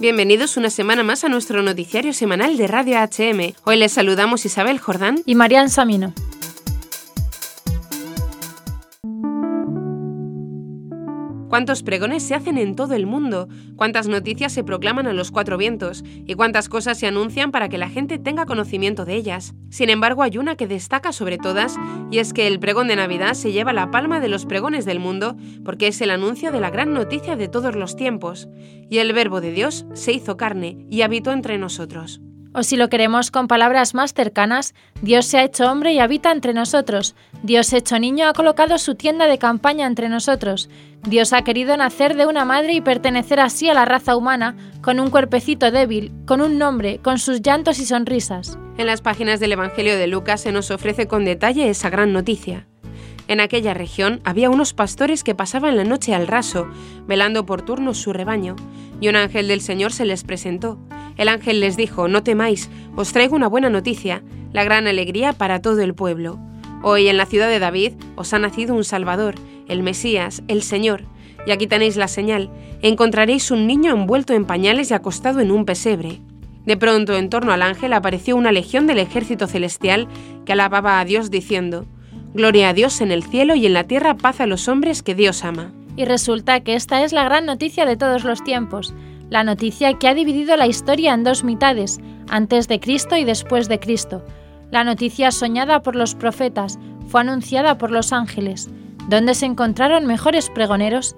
Bienvenidos una semana más a nuestro noticiario semanal de Radio HM. Hoy les saludamos Isabel Jordán y Marian Samino. Cuántos pregones se hacen en todo el mundo, cuántas noticias se proclaman a los cuatro vientos y cuántas cosas se anuncian para que la gente tenga conocimiento de ellas. Sin embargo, hay una que destaca sobre todas y es que el pregón de Navidad se lleva la palma de los pregones del mundo porque es el anuncio de la gran noticia de todos los tiempos. Y el Verbo de Dios se hizo carne y habitó entre nosotros. O si lo queremos con palabras más cercanas, Dios se ha hecho hombre y habita entre nosotros. Dios hecho niño ha colocado su tienda de campaña entre nosotros. Dios ha querido nacer de una madre y pertenecer así a la raza humana, con un cuerpecito débil, con un nombre, con sus llantos y sonrisas. En las páginas del Evangelio de Lucas se nos ofrece con detalle esa gran noticia. En aquella región había unos pastores que pasaban la noche al raso, velando por turnos su rebaño, y un ángel del Señor se les presentó. El ángel les dijo, No temáis, os traigo una buena noticia, la gran alegría para todo el pueblo. Hoy en la ciudad de David os ha nacido un Salvador, el Mesías, el Señor. Y aquí tenéis la señal, encontraréis un niño envuelto en pañales y acostado en un pesebre. De pronto, en torno al ángel apareció una legión del ejército celestial que alababa a Dios diciendo, Gloria a Dios en el cielo y en la tierra paz a los hombres que Dios ama. Y resulta que esta es la gran noticia de todos los tiempos, la noticia que ha dividido la historia en dos mitades, antes de Cristo y después de Cristo. La noticia soñada por los profetas fue anunciada por los ángeles, donde se encontraron mejores pregoneros,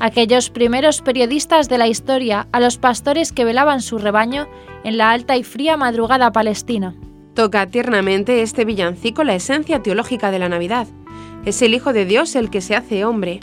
aquellos primeros periodistas de la historia a los pastores que velaban su rebaño en la alta y fría madrugada palestina. Toca tiernamente este villancico la esencia teológica de la Navidad. Es el Hijo de Dios el que se hace hombre.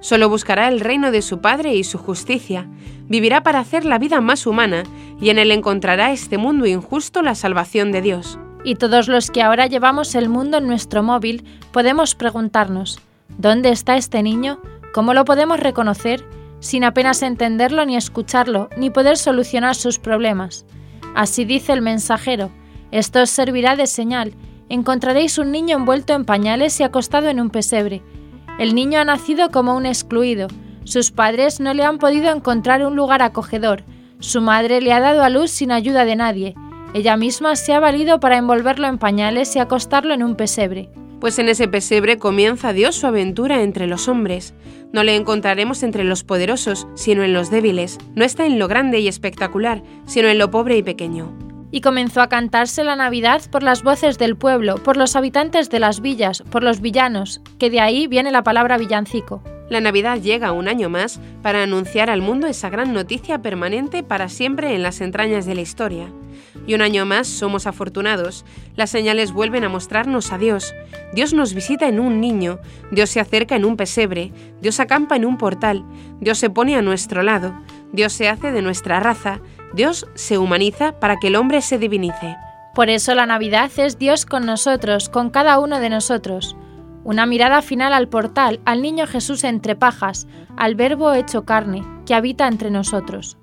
Solo buscará el reino de su Padre y su justicia. Vivirá para hacer la vida más humana y en él encontrará este mundo injusto la salvación de Dios. Y todos los que ahora llevamos el mundo en nuestro móvil podemos preguntarnos, ¿dónde está este niño? ¿Cómo lo podemos reconocer? Sin apenas entenderlo ni escucharlo, ni poder solucionar sus problemas. Así dice el mensajero, esto os servirá de señal. Encontraréis un niño envuelto en pañales y acostado en un pesebre. El niño ha nacido como un excluido. Sus padres no le han podido encontrar un lugar acogedor. Su madre le ha dado a luz sin ayuda de nadie. Ella misma se ha valido para envolverlo en pañales y acostarlo en un pesebre. Pues en ese pesebre comienza Dios su aventura entre los hombres. No le encontraremos entre los poderosos, sino en los débiles. No está en lo grande y espectacular, sino en lo pobre y pequeño y comenzó a cantarse la Navidad por las voces del pueblo, por los habitantes de las villas, por los villanos, que de ahí viene la palabra villancico. La Navidad llega un año más para anunciar al mundo esa gran noticia permanente para siempre en las entrañas de la historia. Y un año más somos afortunados. Las señales vuelven a mostrarnos a Dios. Dios nos visita en un niño, Dios se acerca en un pesebre, Dios acampa en un portal, Dios se pone a nuestro lado, Dios se hace de nuestra raza, Dios se humaniza para que el hombre se divinice. Por eso la Navidad es Dios con nosotros, con cada uno de nosotros. Una mirada final al portal, al niño Jesús entre pajas, al Verbo hecho carne, que habita entre nosotros.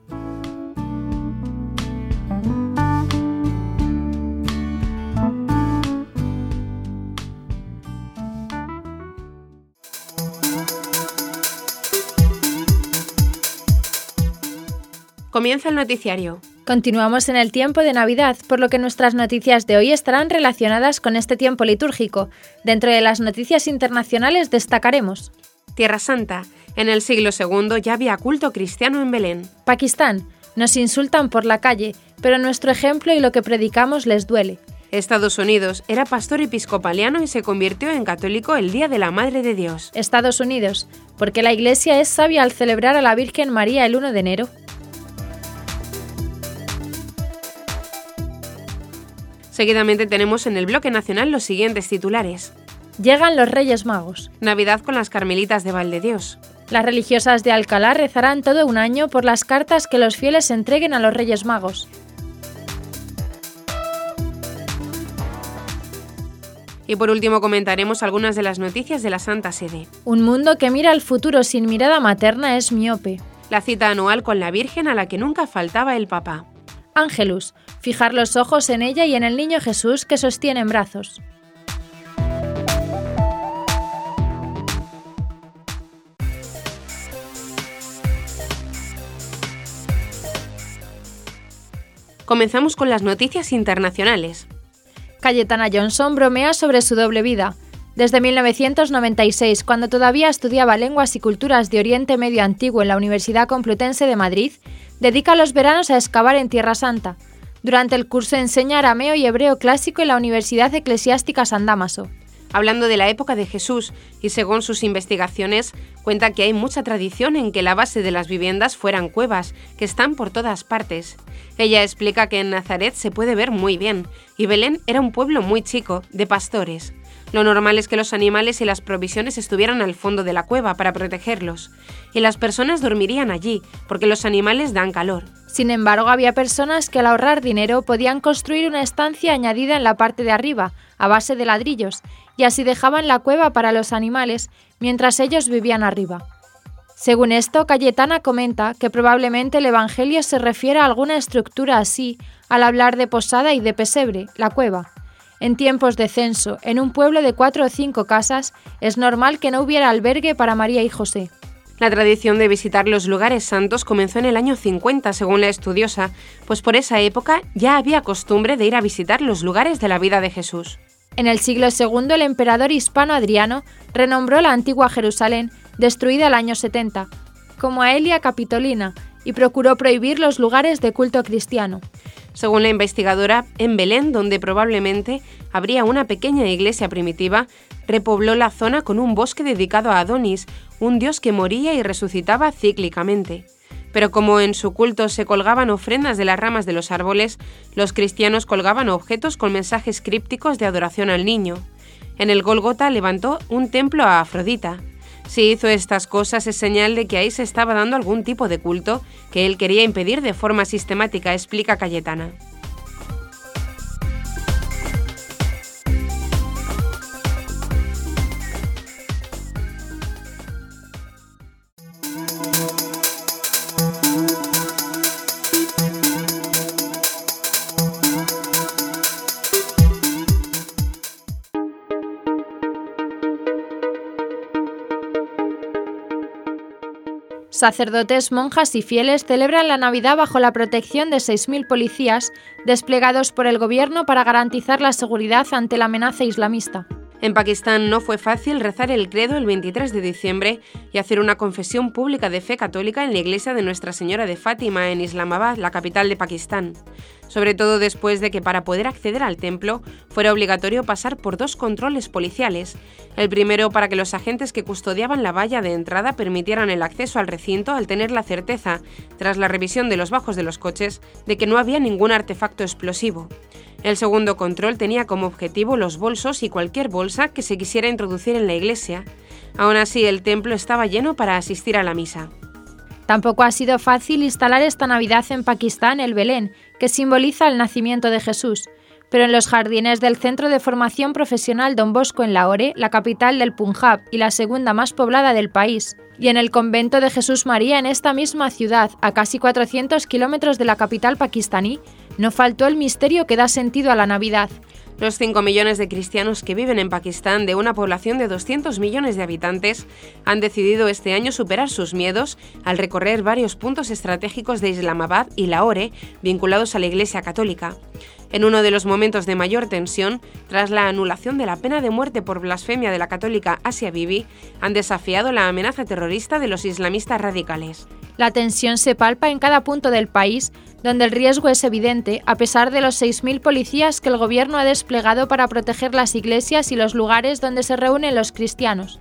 Comienza el noticiario. Continuamos en el tiempo de Navidad, por lo que nuestras noticias de hoy estarán relacionadas con este tiempo litúrgico. Dentro de las noticias internacionales destacaremos Tierra Santa. En el siglo II ya había culto cristiano en Belén. Pakistán. Nos insultan por la calle, pero nuestro ejemplo y lo que predicamos les duele. Estados Unidos era pastor episcopaliano y se convirtió en católico el Día de la Madre de Dios. Estados Unidos, porque la Iglesia es sabia al celebrar a la Virgen María el 1 de enero. Seguidamente tenemos en el bloque nacional los siguientes titulares. Llegan los Reyes Magos. Navidad con las Carmelitas de Valdedios. Las religiosas de Alcalá rezarán todo un año por las cartas que los fieles entreguen a los Reyes Magos. Y por último comentaremos algunas de las noticias de la Santa Sede. Un mundo que mira al futuro sin mirada materna es miope. La cita anual con la Virgen a la que nunca faltaba el Papa. Ángelus, fijar los ojos en ella y en el niño Jesús que sostiene en brazos. Comenzamos con las noticias internacionales. Cayetana Johnson bromea sobre su doble vida. Desde 1996, cuando todavía estudiaba lenguas y culturas de Oriente Medio Antiguo en la Universidad Complutense de Madrid, dedica los veranos a excavar en Tierra Santa. Durante el curso enseña arameo y hebreo clásico en la Universidad Eclesiástica San Damaso hablando de la época de Jesús y según sus investigaciones cuenta que hay mucha tradición en que la base de las viviendas fueran cuevas, que están por todas partes. Ella explica que en Nazaret se puede ver muy bien y Belén era un pueblo muy chico, de pastores. Lo normal es que los animales y las provisiones estuvieran al fondo de la cueva para protegerlos, y las personas dormirían allí, porque los animales dan calor. Sin embargo, había personas que al ahorrar dinero podían construir una estancia añadida en la parte de arriba, a base de ladrillos, y así dejaban la cueva para los animales mientras ellos vivían arriba. Según esto, Cayetana comenta que probablemente el Evangelio se refiere a alguna estructura así al hablar de posada y de pesebre, la cueva. En tiempos de censo, en un pueblo de cuatro o cinco casas, es normal que no hubiera albergue para María y José. La tradición de visitar los lugares santos comenzó en el año 50, según la estudiosa, pues por esa época ya había costumbre de ir a visitar los lugares de la vida de Jesús. En el siglo II, el emperador hispano Adriano renombró la antigua Jerusalén, destruida el año 70, como Aelia Capitolina, y procuró prohibir los lugares de culto cristiano. Según la investigadora, en Belén, donde probablemente habría una pequeña iglesia primitiva, repobló la zona con un bosque dedicado a Adonis, un dios que moría y resucitaba cíclicamente. Pero como en su culto se colgaban ofrendas de las ramas de los árboles, los cristianos colgaban objetos con mensajes crípticos de adoración al niño. En el Golgota levantó un templo a Afrodita. Si hizo estas cosas es señal de que ahí se estaba dando algún tipo de culto que él quería impedir de forma sistemática, explica Cayetana. Sacerdotes, monjas y fieles celebran la Navidad bajo la protección de 6.000 policías desplegados por el gobierno para garantizar la seguridad ante la amenaza islamista. En Pakistán no fue fácil rezar el credo el 23 de diciembre y hacer una confesión pública de fe católica en la iglesia de Nuestra Señora de Fátima en Islamabad, la capital de Pakistán. Sobre todo después de que para poder acceder al templo fuera obligatorio pasar por dos controles policiales. El primero para que los agentes que custodiaban la valla de entrada permitieran el acceso al recinto al tener la certeza, tras la revisión de los bajos de los coches, de que no había ningún artefacto explosivo. El segundo control tenía como objetivo los bolsos y cualquier bolsa que se quisiera introducir en la iglesia. Aún así, el templo estaba lleno para asistir a la misa. Tampoco ha sido fácil instalar esta Navidad en Pakistán el Belén, que simboliza el nacimiento de Jesús, pero en los jardines del Centro de Formación Profesional Don Bosco en Lahore, la capital del Punjab y la segunda más poblada del país, y en el convento de Jesús María en esta misma ciudad, a casi 400 kilómetros de la capital pakistaní, no faltó el misterio que da sentido a la Navidad. Los 5 millones de cristianos que viven en Pakistán, de una población de 200 millones de habitantes, han decidido este año superar sus miedos al recorrer varios puntos estratégicos de Islamabad y Lahore vinculados a la Iglesia Católica. En uno de los momentos de mayor tensión, tras la anulación de la pena de muerte por blasfemia de la católica Asia Bibi, han desafiado la amenaza terrorista de los islamistas radicales. La tensión se palpa en cada punto del país, donde el riesgo es evidente, a pesar de los 6.000 policías que el gobierno ha desplegado para proteger las iglesias y los lugares donde se reúnen los cristianos.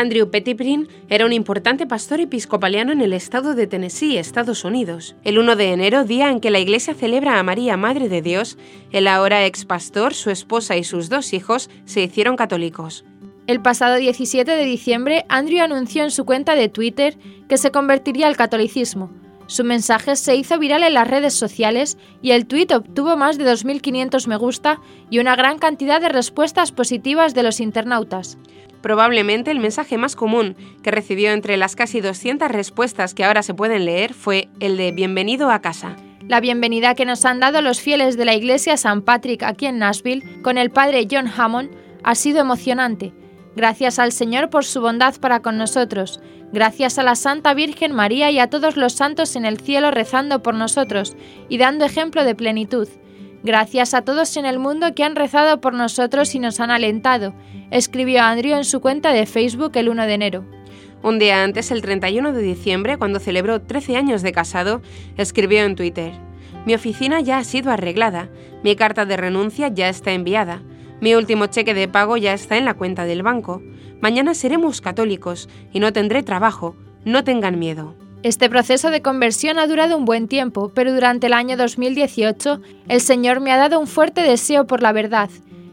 Andrew Pettibrin era un importante pastor episcopaliano en el estado de Tennessee, Estados Unidos. El 1 de enero, día en que la iglesia celebra a María, Madre de Dios, el ahora ex pastor, su esposa y sus dos hijos se hicieron católicos. El pasado 17 de diciembre, Andrew anunció en su cuenta de Twitter que se convertiría al catolicismo. Su mensaje se hizo viral en las redes sociales y el tuit obtuvo más de 2.500 me gusta y una gran cantidad de respuestas positivas de los internautas. Probablemente el mensaje más común que recibió entre las casi 200 respuestas que ahora se pueden leer fue el de Bienvenido a casa. La bienvenida que nos han dado los fieles de la iglesia San Patrick aquí en Nashville con el padre John Hammond ha sido emocionante. Gracias al Señor por su bondad para con nosotros. Gracias a la Santa Virgen María y a todos los santos en el cielo rezando por nosotros y dando ejemplo de plenitud. Gracias a todos en el mundo que han rezado por nosotros y nos han alentado, escribió Andrew en su cuenta de Facebook el 1 de enero. Un día antes, el 31 de diciembre, cuando celebró 13 años de casado, escribió en Twitter, Mi oficina ya ha sido arreglada, mi carta de renuncia ya está enviada, mi último cheque de pago ya está en la cuenta del banco, mañana seremos católicos y no tendré trabajo, no tengan miedo. Este proceso de conversión ha durado un buen tiempo, pero durante el año 2018 el Señor me ha dado un fuerte deseo por la verdad.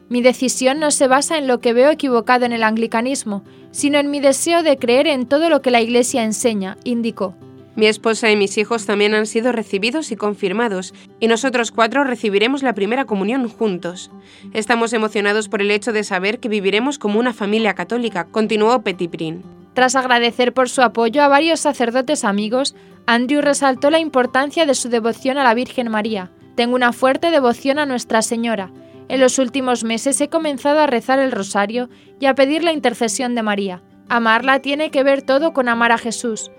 Mi decisión no se basa en lo que veo equivocado en el anglicanismo, sino en mi deseo de creer en todo lo que la Iglesia enseña, indicó. Mi esposa y mis hijos también han sido recibidos y confirmados, y nosotros cuatro recibiremos la primera comunión juntos. Estamos emocionados por el hecho de saber que viviremos como una familia católica, continuó Petiprin. Tras agradecer por su apoyo a varios sacerdotes amigos, Andrew resaltó la importancia de su devoción a la Virgen María. Tengo una fuerte devoción a Nuestra Señora. En los últimos meses he comenzado a rezar el rosario y a pedir la intercesión de María. Amarla tiene que ver todo con amar a Jesús.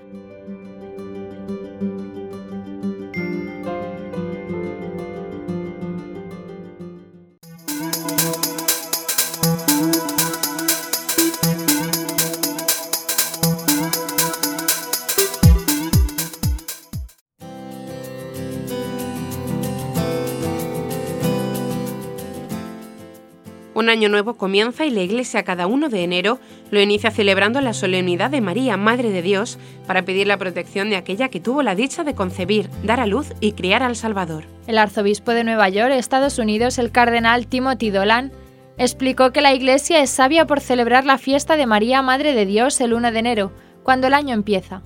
Un año nuevo comienza y la Iglesia cada 1 de enero lo inicia celebrando la solemnidad de María, Madre de Dios, para pedir la protección de aquella que tuvo la dicha de concebir, dar a luz y criar al Salvador. El arzobispo de Nueva York, Estados Unidos, el cardenal Timothy Dolan, explicó que la Iglesia es sabia por celebrar la fiesta de María, Madre de Dios, el 1 de enero, cuando el año empieza.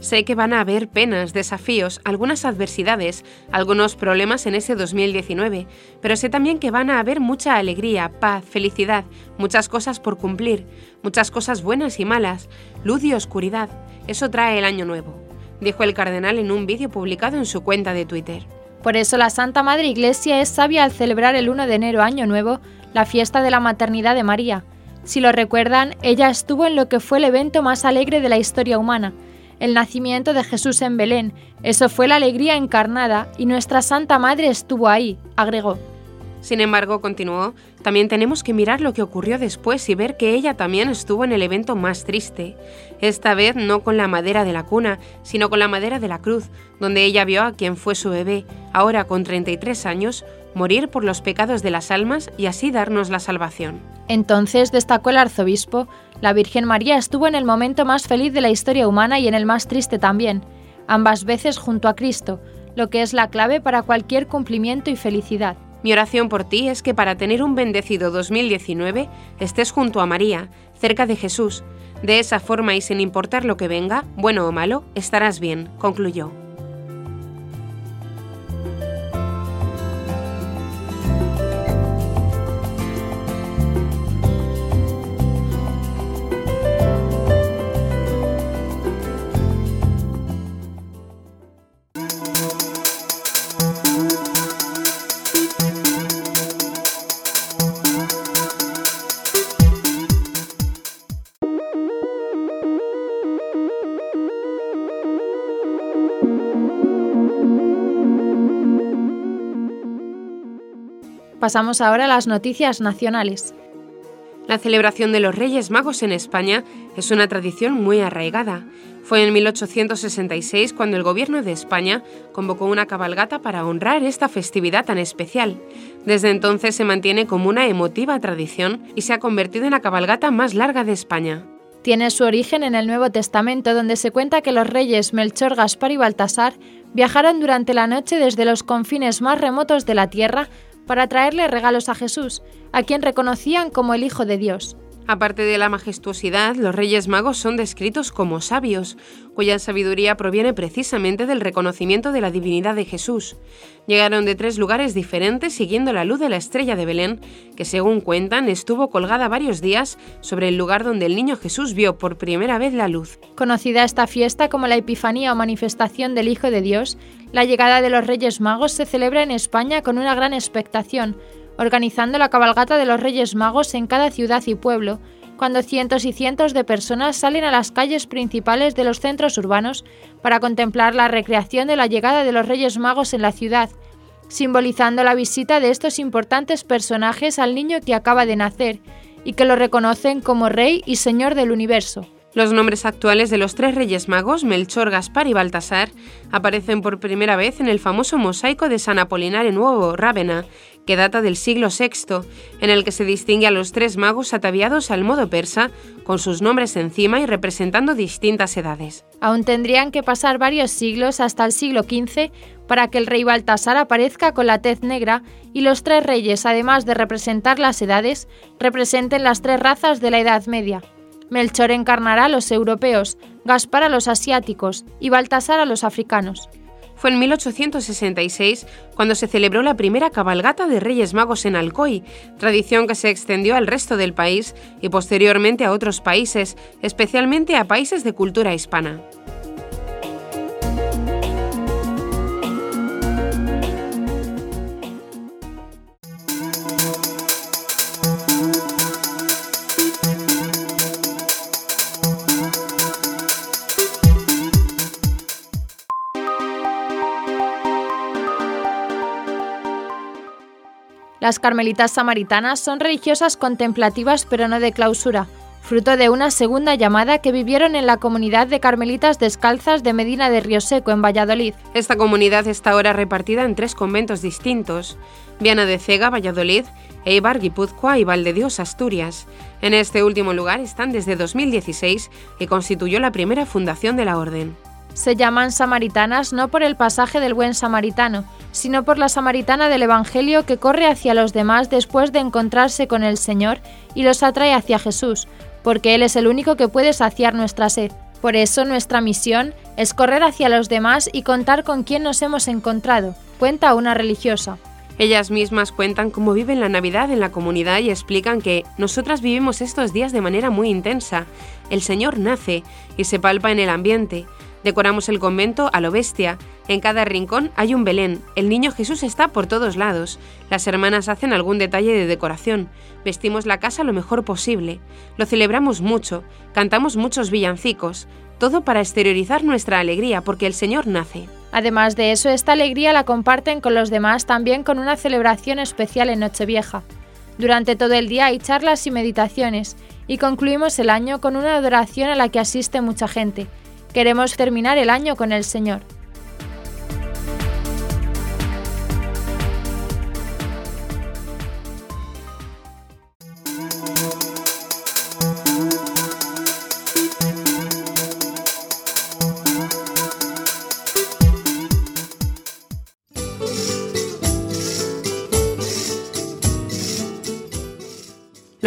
Sé que van a haber penas, desafíos, algunas adversidades, algunos problemas en ese 2019, pero sé también que van a haber mucha alegría, paz, felicidad, muchas cosas por cumplir, muchas cosas buenas y malas, luz y oscuridad. Eso trae el año nuevo, dijo el cardenal en un vídeo publicado en su cuenta de Twitter. Por eso la Santa Madre Iglesia es sabia al celebrar el 1 de enero Año Nuevo la fiesta de la maternidad de María. Si lo recuerdan, ella estuvo en lo que fue el evento más alegre de la historia humana, el nacimiento de Jesús en Belén. Eso fue la alegría encarnada y nuestra Santa Madre estuvo ahí, agregó. Sin embargo, continuó, también tenemos que mirar lo que ocurrió después y ver que ella también estuvo en el evento más triste, esta vez no con la madera de la cuna, sino con la madera de la cruz, donde ella vio a quien fue su bebé, ahora con 33 años, morir por los pecados de las almas y así darnos la salvación. Entonces, destacó el arzobispo, la Virgen María estuvo en el momento más feliz de la historia humana y en el más triste también, ambas veces junto a Cristo, lo que es la clave para cualquier cumplimiento y felicidad. Mi oración por ti es que para tener un bendecido 2019 estés junto a María, cerca de Jesús. De esa forma y sin importar lo que venga, bueno o malo, estarás bien, concluyó. Pasamos ahora a las noticias nacionales. La celebración de los Reyes Magos en España es una tradición muy arraigada. Fue en 1866 cuando el gobierno de España convocó una cabalgata para honrar esta festividad tan especial. Desde entonces se mantiene como una emotiva tradición y se ha convertido en la cabalgata más larga de España. Tiene su origen en el Nuevo Testamento, donde se cuenta que los reyes Melchor, Gaspar y Baltasar viajaron durante la noche desde los confines más remotos de la tierra para traerle regalos a Jesús, a quien reconocían como el Hijo de Dios. Aparte de la majestuosidad, los Reyes Magos son descritos como sabios, cuya sabiduría proviene precisamente del reconocimiento de la divinidad de Jesús. Llegaron de tres lugares diferentes siguiendo la luz de la estrella de Belén, que según cuentan estuvo colgada varios días sobre el lugar donde el niño Jesús vio por primera vez la luz. Conocida esta fiesta como la Epifanía o manifestación del Hijo de Dios, la llegada de los Reyes Magos se celebra en España con una gran expectación, organizando la cabalgata de los Reyes Magos en cada ciudad y pueblo, cuando cientos y cientos de personas salen a las calles principales de los centros urbanos para contemplar la recreación de la llegada de los Reyes Magos en la ciudad, simbolizando la visita de estos importantes personajes al niño que acaba de nacer y que lo reconocen como Rey y Señor del universo. Los nombres actuales de los tres reyes magos, Melchor, Gaspar y Baltasar, aparecen por primera vez en el famoso mosaico de San Apolinar Nuevo, Rávena, que data del siglo VI, en el que se distingue a los tres magos ataviados al modo persa, con sus nombres encima y representando distintas edades. Aún tendrían que pasar varios siglos hasta el siglo XV para que el rey Baltasar aparezca con la tez negra y los tres reyes, además de representar las edades, representen las tres razas de la Edad Media. Melchor encarnará a los europeos, Gaspar a los asiáticos y Baltasar a los africanos. Fue en 1866 cuando se celebró la primera cabalgata de Reyes Magos en Alcoy, tradición que se extendió al resto del país y posteriormente a otros países, especialmente a países de cultura hispana. Las carmelitas samaritanas son religiosas contemplativas pero no de clausura, fruto de una segunda llamada que vivieron en la comunidad de carmelitas descalzas de Medina de Río Seco, en Valladolid. Esta comunidad está ahora repartida en tres conventos distintos, Viana de Cega, Valladolid, Eibar, Guipúzcoa y Valdedios, Asturias. En este último lugar están desde 2016 y constituyó la primera fundación de la orden. Se llaman samaritanas no por el pasaje del buen samaritano, sino por la samaritana del Evangelio que corre hacia los demás después de encontrarse con el Señor y los atrae hacia Jesús, porque Él es el único que puede saciar nuestra sed. Por eso nuestra misión es correr hacia los demás y contar con quién nos hemos encontrado, cuenta una religiosa. Ellas mismas cuentan cómo viven la Navidad en la comunidad y explican que nosotras vivimos estos días de manera muy intensa. El Señor nace y se palpa en el ambiente. Decoramos el convento a lo bestia. En cada rincón hay un Belén. El niño Jesús está por todos lados. Las hermanas hacen algún detalle de decoración. Vestimos la casa lo mejor posible. Lo celebramos mucho. Cantamos muchos villancicos. Todo para exteriorizar nuestra alegría porque el Señor nace. Además de eso, esta alegría la comparten con los demás también con una celebración especial en Nochevieja. Durante todo el día hay charlas y meditaciones, y concluimos el año con una adoración a la que asiste mucha gente, Queremos terminar el año con el Señor.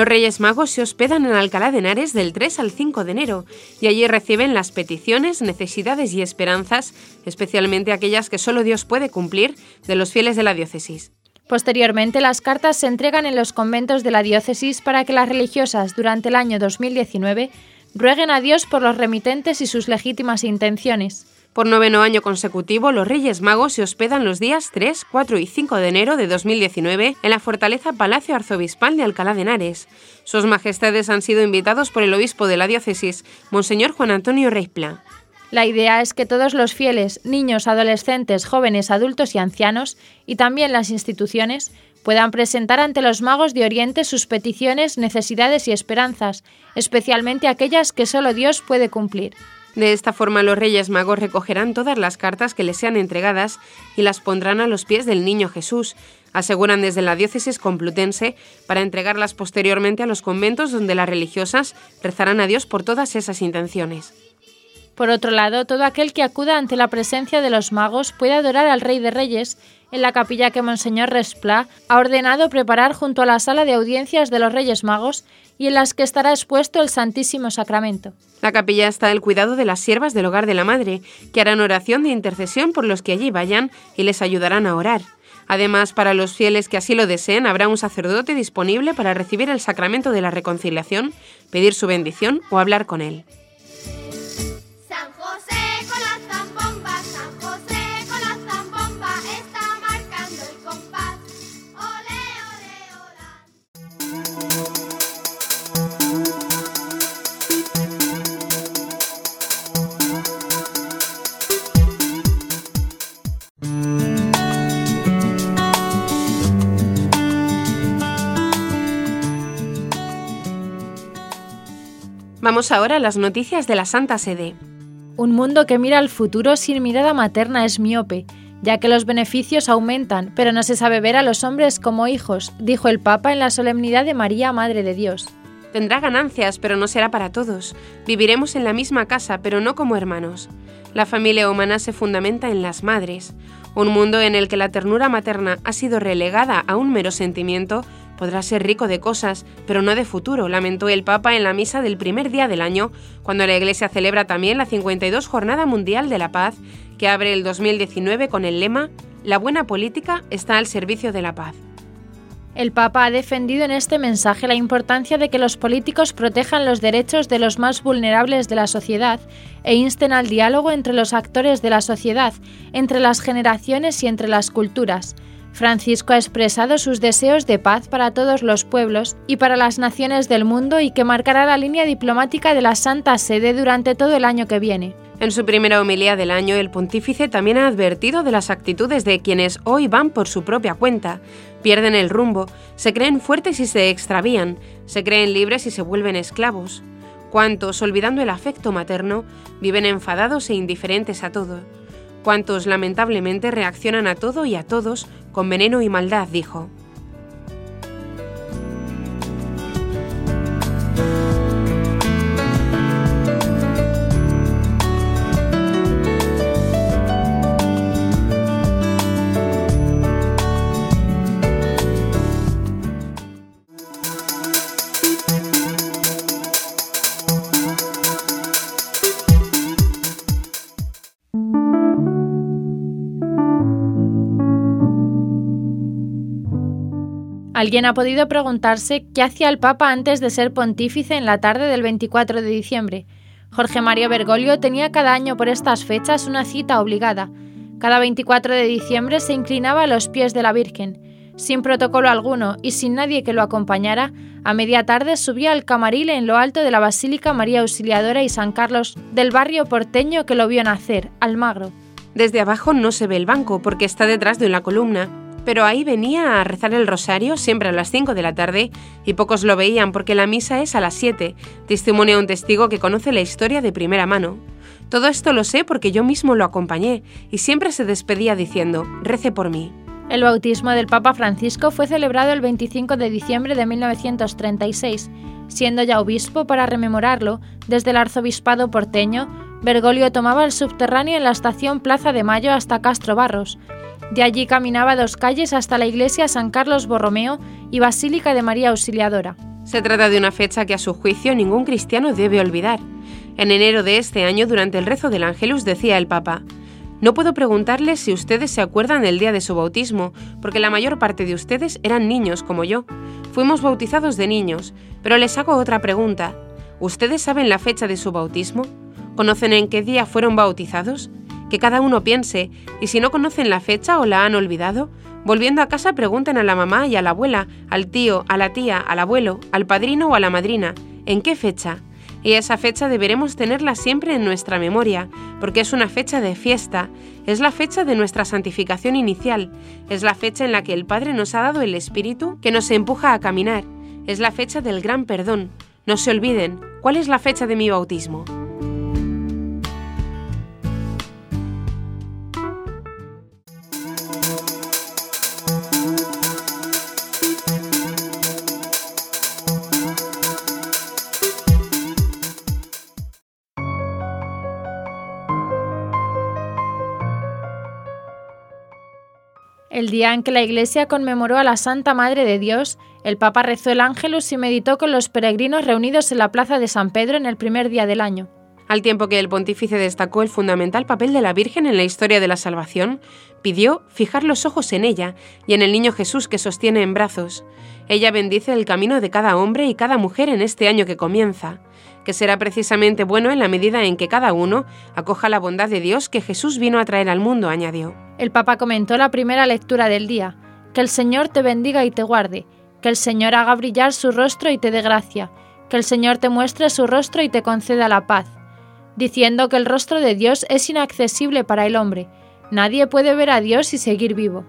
Los Reyes Magos se hospedan en Alcalá de Henares del 3 al 5 de enero y allí reciben las peticiones, necesidades y esperanzas, especialmente aquellas que solo Dios puede cumplir, de los fieles de la diócesis. Posteriormente, las cartas se entregan en los conventos de la diócesis para que las religiosas durante el año 2019 rueguen a Dios por los remitentes y sus legítimas intenciones. Por noveno año consecutivo, los Reyes Magos se hospedan los días 3, 4 y 5 de enero de 2019 en la Fortaleza Palacio Arzobispal de Alcalá de Henares. Sus majestades han sido invitados por el obispo de la diócesis, Monseñor Juan Antonio Reispla. La idea es que todos los fieles, niños, adolescentes, jóvenes, adultos y ancianos, y también las instituciones, puedan presentar ante los magos de Oriente sus peticiones, necesidades y esperanzas, especialmente aquellas que solo Dios puede cumplir. De esta forma los Reyes Magos recogerán todas las cartas que les sean entregadas y las pondrán a los pies del Niño Jesús, aseguran desde la diócesis complutense, para entregarlas posteriormente a los conventos donde las religiosas rezarán a Dios por todas esas intenciones. Por otro lado, todo aquel que acuda ante la presencia de los magos puede adorar al Rey de Reyes en la capilla que Monseñor Resplá ha ordenado preparar junto a la sala de audiencias de los Reyes Magos y en las que estará expuesto el Santísimo Sacramento. La capilla está al cuidado de las siervas del hogar de la Madre, que harán oración de intercesión por los que allí vayan y les ayudarán a orar. Además, para los fieles que así lo deseen, habrá un sacerdote disponible para recibir el sacramento de la reconciliación, pedir su bendición o hablar con él. Vamos ahora a las noticias de la Santa Sede. Un mundo que mira al futuro sin mirada materna es miope, ya que los beneficios aumentan, pero no se sabe ver a los hombres como hijos, dijo el Papa en la solemnidad de María, Madre de Dios. Tendrá ganancias, pero no será para todos. Viviremos en la misma casa, pero no como hermanos. La familia humana se fundamenta en las madres. Un mundo en el que la ternura materna ha sido relegada a un mero sentimiento podrá ser rico de cosas, pero no de futuro, lamentó el Papa en la misa del primer día del año, cuando la Iglesia celebra también la 52 Jornada Mundial de la Paz, que abre el 2019 con el lema La buena política está al servicio de la paz. El Papa ha defendido en este mensaje la importancia de que los políticos protejan los derechos de los más vulnerables de la sociedad e insten al diálogo entre los actores de la sociedad, entre las generaciones y entre las culturas, Francisco ha expresado sus deseos de paz para todos los pueblos y para las naciones del mundo y que marcará la línea diplomática de la Santa Sede durante todo el año que viene. En su primera homilía del año, el pontífice también ha advertido de las actitudes de quienes hoy van por su propia cuenta, pierden el rumbo, se creen fuertes y se extravían, se creen libres y se vuelven esclavos. Cuántos, olvidando el afecto materno, viven enfadados e indiferentes a todo cuantos lamentablemente reaccionan a todo y a todos con veneno y maldad, dijo. Alguien ha podido preguntarse qué hacía el Papa antes de ser pontífice en la tarde del 24 de diciembre. Jorge Mario Bergoglio tenía cada año por estas fechas una cita obligada. Cada 24 de diciembre se inclinaba a los pies de la Virgen. Sin protocolo alguno y sin nadie que lo acompañara, a media tarde subía al camaril en lo alto de la Basílica María Auxiliadora y San Carlos del barrio porteño que lo vio nacer, Almagro. Desde abajo no se ve el banco porque está detrás de una columna, pero ahí venía a rezar el rosario siempre a las 5 de la tarde y pocos lo veían porque la misa es a las 7, testimonia un testigo que conoce la historia de primera mano. Todo esto lo sé porque yo mismo lo acompañé y siempre se despedía diciendo, rece por mí. El bautismo del Papa Francisco fue celebrado el 25 de diciembre de 1936. Siendo ya obispo para rememorarlo, desde el arzobispado porteño, Bergoglio tomaba el subterráneo en la estación Plaza de Mayo hasta Castro Barros, de allí caminaba dos calles hasta la iglesia San Carlos Borromeo y Basílica de María Auxiliadora. Se trata de una fecha que a su juicio ningún cristiano debe olvidar. En enero de este año, durante el rezo del Ángelus, decía el Papa, no puedo preguntarles si ustedes se acuerdan del día de su bautismo, porque la mayor parte de ustedes eran niños como yo. Fuimos bautizados de niños, pero les hago otra pregunta. ¿Ustedes saben la fecha de su bautismo? ¿Conocen en qué día fueron bautizados? Que cada uno piense, y si no conocen la fecha o la han olvidado, volviendo a casa pregunten a la mamá y a la abuela, al tío, a la tía, al abuelo, al padrino o a la madrina, ¿en qué fecha? Y esa fecha deberemos tenerla siempre en nuestra memoria, porque es una fecha de fiesta, es la fecha de nuestra santificación inicial, es la fecha en la que el Padre nos ha dado el Espíritu que nos empuja a caminar, es la fecha del gran perdón. No se olviden, ¿cuál es la fecha de mi bautismo? El día en que la Iglesia conmemoró a la Santa Madre de Dios, el Papa rezó el Ángelus y meditó con los peregrinos reunidos en la plaza de San Pedro en el primer día del año. Al tiempo que el pontífice destacó el fundamental papel de la Virgen en la historia de la salvación, pidió fijar los ojos en ella y en el niño Jesús que sostiene en brazos. Ella bendice el camino de cada hombre y cada mujer en este año que comienza que será precisamente bueno en la medida en que cada uno acoja la bondad de Dios que Jesús vino a traer al mundo, añadió. El Papa comentó la primera lectura del día, que el Señor te bendiga y te guarde, que el Señor haga brillar su rostro y te dé gracia, que el Señor te muestre su rostro y te conceda la paz, diciendo que el rostro de Dios es inaccesible para el hombre, nadie puede ver a Dios y seguir vivo.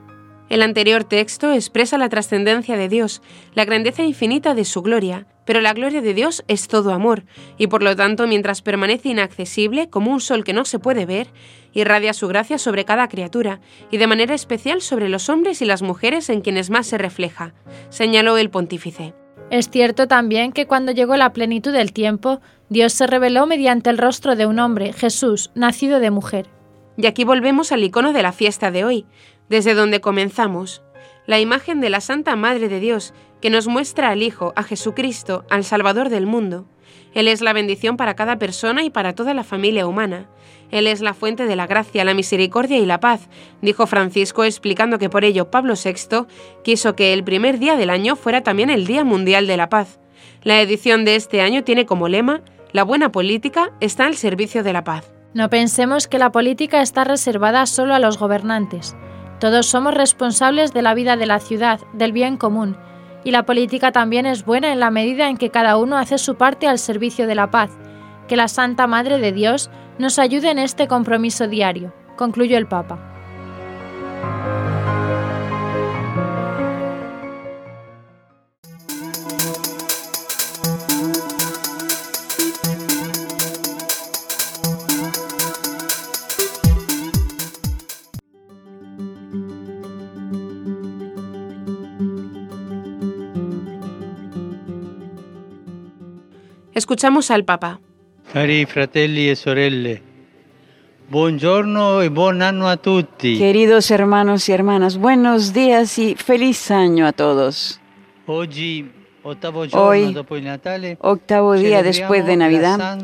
El anterior texto expresa la trascendencia de Dios, la grandeza infinita de su gloria, pero la gloria de Dios es todo amor, y por lo tanto, mientras permanece inaccesible, como un sol que no se puede ver, irradia su gracia sobre cada criatura, y de manera especial sobre los hombres y las mujeres en quienes más se refleja, señaló el pontífice. Es cierto también que cuando llegó la plenitud del tiempo, Dios se reveló mediante el rostro de un hombre, Jesús, nacido de mujer. Y aquí volvemos al icono de la fiesta de hoy, desde donde comenzamos, la imagen de la Santa Madre de Dios, que nos muestra al Hijo, a Jesucristo, al Salvador del mundo. Él es la bendición para cada persona y para toda la familia humana. Él es la fuente de la gracia, la misericordia y la paz, dijo Francisco explicando que por ello Pablo VI quiso que el primer día del año fuera también el Día Mundial de la Paz. La edición de este año tiene como lema La buena política está al servicio de la paz. No pensemos que la política está reservada solo a los gobernantes. Todos somos responsables de la vida de la ciudad, del bien común, y la política también es buena en la medida en que cada uno hace su parte al servicio de la paz. Que la Santa Madre de Dios nos ayude en este compromiso diario, concluyó el Papa. Escuchamos al Papa. Cari fratelli e sorelle, buongiorno e buon anno a tutti. Queridos hermanos y hermanas, buenos días y feliz año a todos. Hoy, Hoy, octavo día después de Navidad,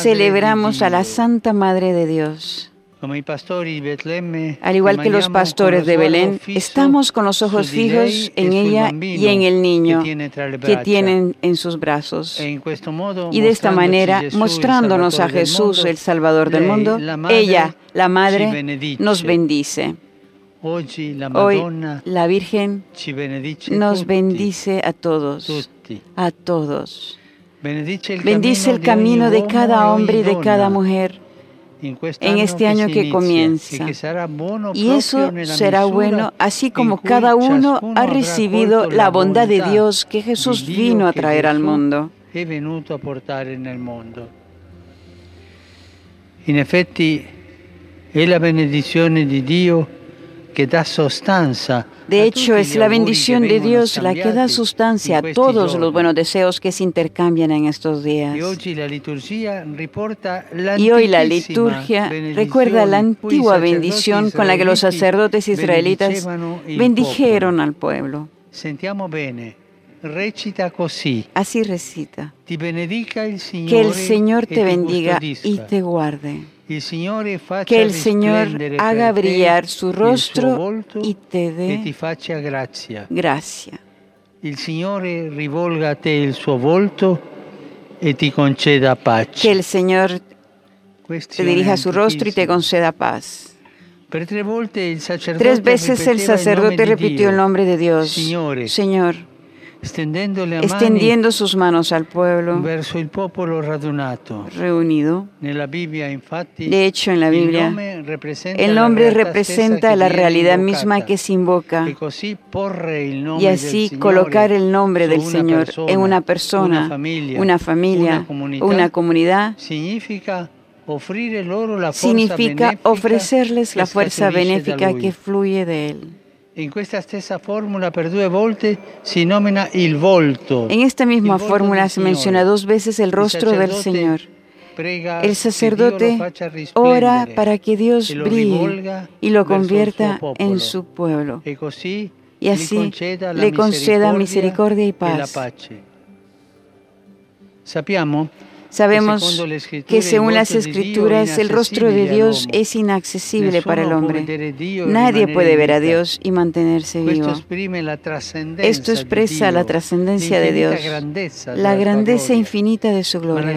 celebramos a la Santa Madre de Dios. Al igual que los pastores de Belén, estamos con los ojos fijos en ella y en el niño que tienen en sus brazos. Y de esta manera, mostrándonos a Jesús, el Salvador del mundo, ella, la Madre, nos bendice. Hoy la Virgen nos bendice a todos, a todos. Bendice el camino de cada hombre y de cada mujer en este año que comienza. Y eso será bueno, así como cada uno ha recibido la bondad de Dios que Jesús vino a traer al mundo. En effetti, es la bendición de Dios de hecho, es la bendición de Dios la que da sustancia a todos los buenos deseos que se intercambian en estos días. Y hoy la liturgia recuerda la antigua bendición con la que los sacerdotes israelitas bendijeron al pueblo. Así recita. Que el Señor te bendiga y te guarde que el Señor haga brillar su rostro y te dé gracia. El Señor rivolga a te el suo volto e ti conceda pace. Que el Señor te dirija su rostro y te conceda paz. Tres veces el sacerdote repitió el nombre de Dios. Señor extendiendo sus manos al pueblo. reunido. De hecho, en la Biblia, el nombre representa la realidad misma que se invoca. Y así colocar el nombre del Señor en una persona, una familia, una comunidad significa ofrecerles la fuerza benéfica que fluye de Él. En esta misma fórmula se menciona dos veces el rostro del Señor. el sacerdote ora para que Dios brille y lo convierta en su pueblo. Y así le conceda misericordia y paz. Sabemos que según las escrituras el rostro de Dios es inaccesible para el hombre. Nadie puede ver a Dios y mantenerse vivo. Esto expresa la trascendencia de Dios, la grandeza infinita de su gloria.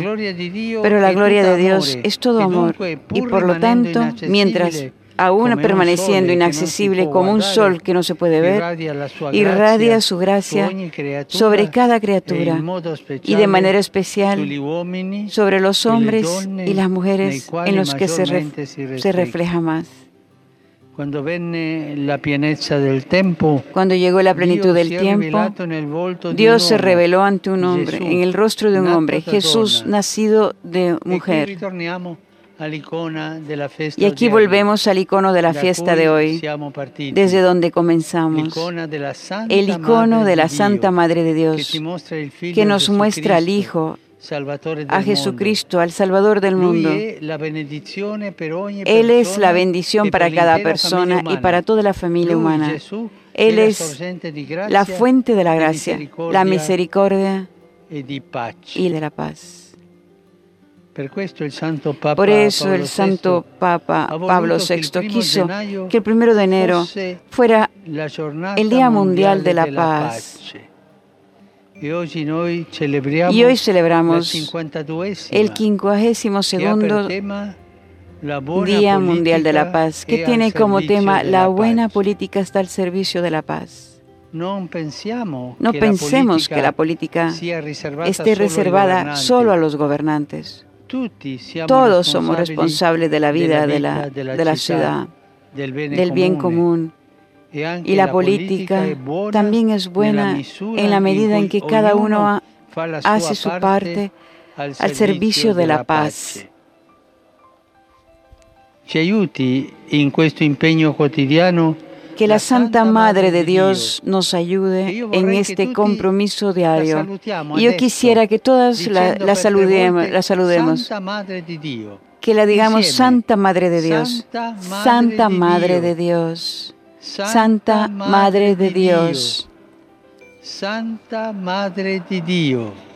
Pero la gloria de Dios es todo amor y por lo tanto, mientras aún permaneciendo inaccesible como un sol que no se puede ver, irradia su gracia sobre cada criatura y de manera especial sobre los hombres y las mujeres en los que se, se refleja más. Cuando llegó la plenitud del tiempo, Dios se reveló ante un hombre, en el rostro de un hombre, Jesús nacido de mujer. Y aquí volvemos al icono de la fiesta de hoy, desde donde comenzamos, el icono de la Santa Madre de Dios, que nos muestra al Hijo, a Jesucristo, al Salvador del mundo. Él es la bendición para cada persona y para toda la familia humana. Él es la fuente de la gracia, la misericordia y de la paz. Por eso el Santo Papa Pablo VI quiso que el primero de enero fuera el Día Mundial de la Paz. Y hoy celebramos el 52 Día Mundial de la Paz, que tiene como tema la buena política está al servicio de la paz. No pensemos que la política esté reservada solo a los gobernantes. Todos somos responsables de la vida de la, de la ciudad, del bien común. Y la política también es buena en la medida en que cada uno hace su parte al servicio de la paz. Ci aiuti in questo impegno quotidiano que la Santa Madre de Dios nos ayude en este compromiso diario. Y yo quisiera que todas la, saludemos, la saludemos. Que la digamos Santa Madre de Dios. Santa Madre de Dios. Santa Madre de Dios. Santa Madre de Dios.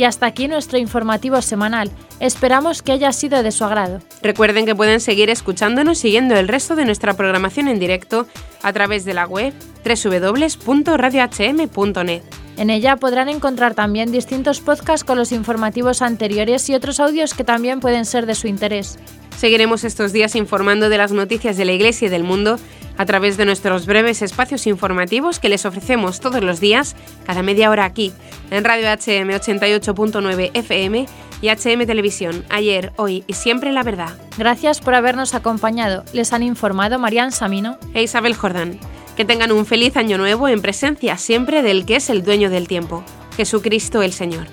Y hasta aquí nuestro informativo semanal. Esperamos que haya sido de su agrado. Recuerden que pueden seguir escuchándonos siguiendo el resto de nuestra programación en directo a través de la web www.radiohm.net. En ella podrán encontrar también distintos podcasts con los informativos anteriores y otros audios que también pueden ser de su interés. Seguiremos estos días informando de las noticias de la Iglesia y del mundo a través de nuestros breves espacios informativos que les ofrecemos todos los días, cada media hora aquí, en Radio HM 88.9 FM y HM Televisión, ayer, hoy y siempre la verdad. Gracias por habernos acompañado. Les han informado Marian Samino e Isabel Jordán. Que tengan un feliz año nuevo en presencia siempre del que es el dueño del tiempo, Jesucristo el Señor.